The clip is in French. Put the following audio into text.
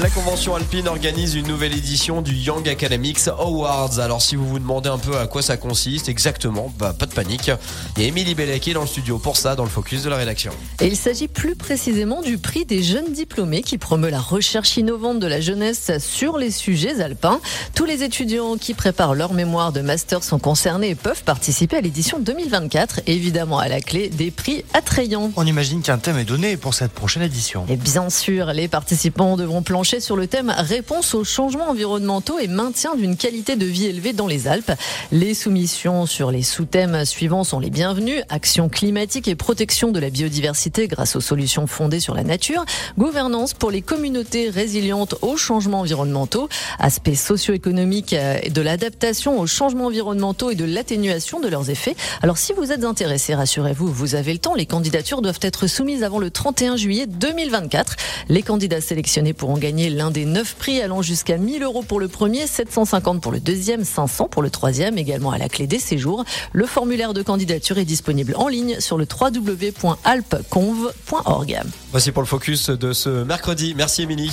La convention alpine organise une nouvelle édition du Young Academics Awards. Alors si vous vous demandez un peu à quoi ça consiste exactement, bah, pas de panique. Il y a Émilie Bellet qui est dans le studio pour ça, dans le focus de la rédaction. Et il s'agit plus précisément du prix des jeunes diplômés qui promeut la recherche innovante de la jeunesse sur les sujets alpins. Tous les étudiants qui préparent leur mémoire de master sont concernés et peuvent participer à l'édition 2024. Évidemment à la clé des prix attrayants. On imagine qu'un thème est donné pour cette prochaine édition. Et bien sûr, les participants devront plancher sur le thème Réponse aux changements environnementaux et maintien d'une qualité de vie élevée dans les Alpes. Les soumissions sur les sous-thèmes suivants sont les bienvenues. Action climatique et protection de la biodiversité grâce aux solutions fondées sur la nature. Gouvernance pour les communautés résilientes aux changements environnementaux. Aspects socio-économiques de l'adaptation aux changements environnementaux et de l'atténuation de leurs effets. Alors si vous êtes intéressé, rassurez-vous, vous avez le temps. Les candidatures doivent être soumises avant le 31 juillet 2024. Les candidats sélectionnés pourront l'un des neuf prix allant jusqu'à 1000 euros pour le premier, 750 pour le deuxième, 500 pour le troisième, également à la clé des séjours. Le formulaire de candidature est disponible en ligne sur le www.alpconv.org. Voici pour le focus de ce mercredi. Merci Émilie.